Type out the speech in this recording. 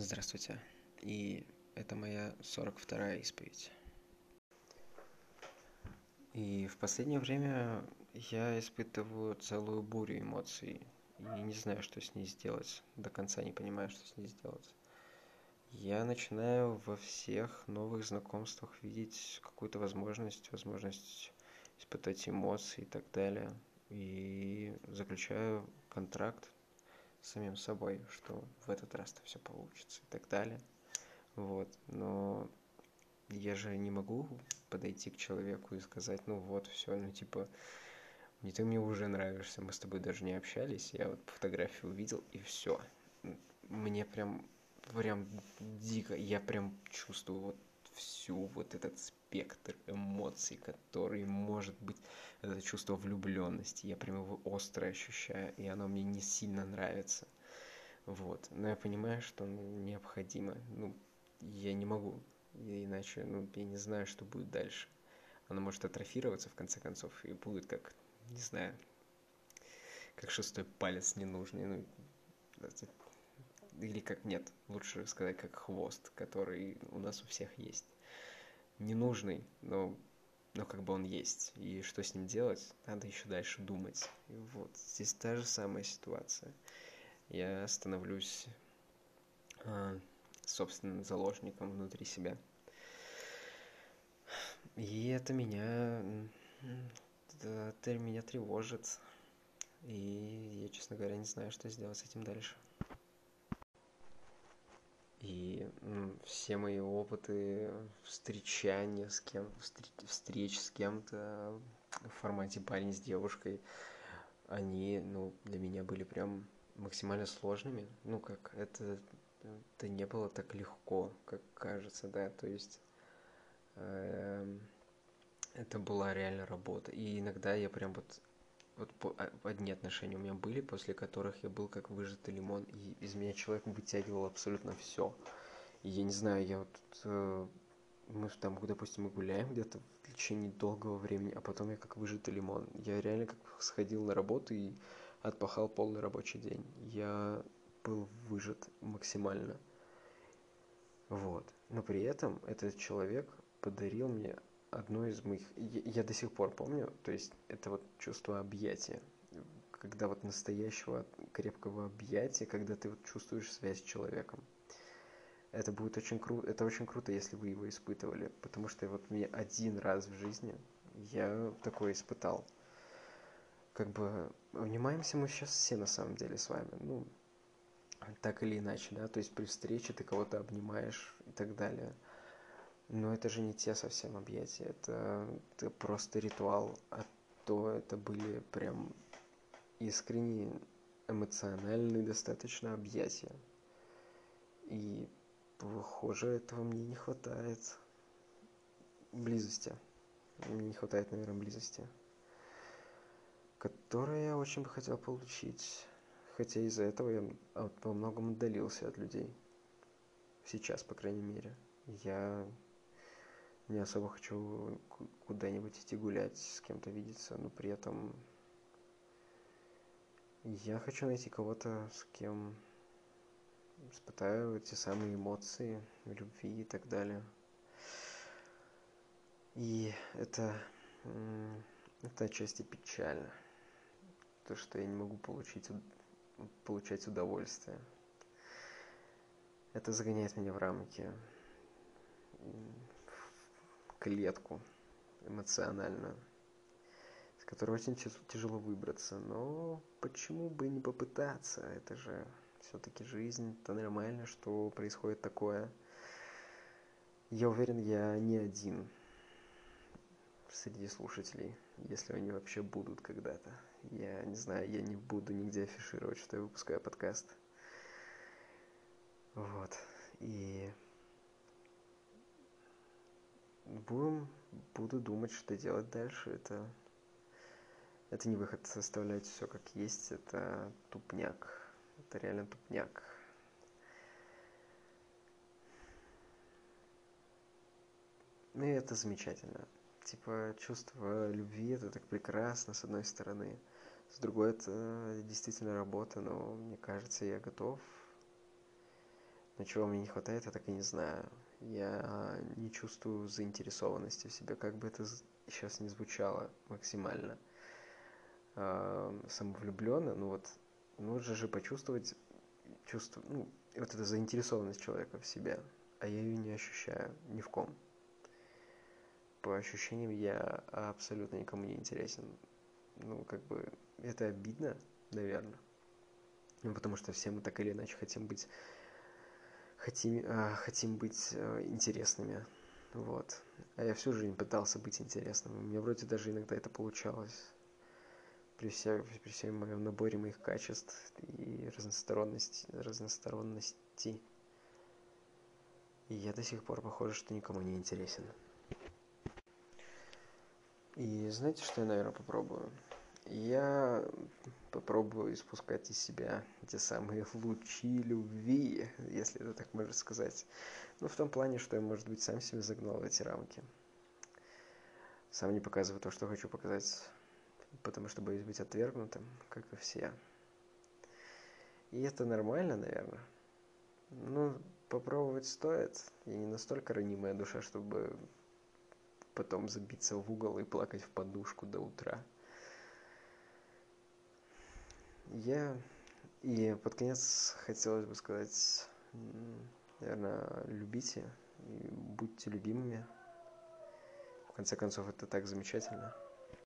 Здравствуйте. И это моя 42-я исповедь. И в последнее время я испытываю целую бурю эмоций. И не знаю, что с ней сделать. До конца не понимаю, что с ней сделать. Я начинаю во всех новых знакомствах видеть какую-то возможность, возможность испытать эмоции и так далее. И заключаю контракт самим собой, что в этот раз-то все получится и так далее. Вот, но я же не могу подойти к человеку и сказать, ну вот, все, ну типа, не ты мне уже нравишься, мы с тобой даже не общались, я вот фотографию увидел и все. Мне прям, прям дико, я прям чувствую вот всю вот этот спектр эмоций, который может быть это чувство влюбленности. Я прям его остро ощущаю, и оно мне не сильно нравится. Вот. Но я понимаю, что необходимо. Ну, я не могу. Иначе, ну, я не знаю, что будет дальше. Оно может атрофироваться, в конце концов, и будет как, не знаю, как шестой палец ненужный. Ну, или как нет, лучше сказать, как хвост, который у нас у всех есть. Ненужный, но, но как бы он есть. И что с ним делать, надо еще дальше думать. И вот, здесь та же самая ситуация. Я становлюсь э, собственным заложником внутри себя. И это меня, это меня тревожит. И я, честно говоря, не знаю, что сделать с этим дальше. И все мои опыты встречания с кем встреч с кем-то в формате парень с девушкой, они, ну, для меня были прям максимально сложными. Ну, как это, это не было так легко, как кажется, да, то есть э, это была реально работа. И иногда я прям вот вот по, а, одни отношения у меня были, после которых я был как выжатый лимон, и из меня человек вытягивал абсолютно все. И я не знаю, я вот э, мы там, допустим, мы гуляем где-то в течение долгого времени, а потом я как выжатый лимон. Я реально как сходил на работу и отпахал полный рабочий день. Я был выжат максимально. Вот. Но при этом этот человек подарил мне одно из моих... Я, я до сих пор помню, то есть это вот чувство объятия. Когда вот настоящего крепкого объятия, когда ты вот чувствуешь связь с человеком. Это будет очень круто, это очень круто, если вы его испытывали, потому что вот мне один раз в жизни я такое испытал. Как бы внимаемся мы сейчас все на самом деле с вами, ну, так или иначе, да, то есть при встрече ты кого-то обнимаешь и так далее – но это же не те совсем объятия, это, это просто ритуал, а то это были прям искренние, эмоциональные достаточно объятия. И, похоже, этого мне не хватает. Близости. Мне не хватает, наверное, близости. Которую я очень бы хотел получить. Хотя из-за этого я во многом отдалился от людей. Сейчас, по крайней мере. Я не особо хочу куда-нибудь идти гулять, с кем-то видеться, но при этом я хочу найти кого-то, с кем испытаю эти самые эмоции, любви и так далее. И это, это отчасти печально. То, что я не могу получить, получать удовольствие. Это загоняет меня в рамки клетку эмоциональную, из которой очень тяжело выбраться. Но почему бы не попытаться? Это же все-таки жизнь, это нормально, что происходит такое. Я уверен, я не один среди слушателей, если они вообще будут когда-то. Я не знаю, я не буду нигде афишировать, что я выпускаю подкаст. Вот. И будем, буду думать, что делать дальше. Это, это не выход составлять все как есть, это тупняк. Это реально тупняк. Ну и это замечательно. Типа чувство любви это так прекрасно, с одной стороны. С другой это действительно работа, но мне кажется, я готов Но чего мне не хватает, я так и не знаю. Я не чувствую заинтересованности в себе, как бы это сейчас не звучало максимально самовлюбленно, ну вот нужно же почувствовать чувство, ну, вот эта заинтересованность человека в себе, а я ее не ощущаю ни в ком. По ощущениям я абсолютно никому не интересен. Ну, как бы, это обидно, наверное. Ну, потому что все мы так или иначе хотим быть хотим, э, хотим быть э, интересными. Вот. А я всю жизнь пытался быть интересным. У меня вроде даже иногда это получалось. При, вся, при всем моем наборе моих качеств и разносторонности, разносторонности. И я до сих пор похоже, что никому не интересен. И знаете, что я, наверное, попробую? Я попробую испускать из себя те самые лучи любви, если это так можно сказать. Ну, в том плане, что я, может быть, сам себя загнал в эти рамки. Сам не показываю то, что хочу показать, потому что боюсь быть отвергнутым, как и все. И это нормально, наверное. Ну, попробовать стоит. Я не настолько ранимая душа, чтобы потом забиться в угол и плакать в подушку до утра. Я и под конец хотелось бы сказать, наверное, любите и будьте любимыми. В конце концов, это так замечательно.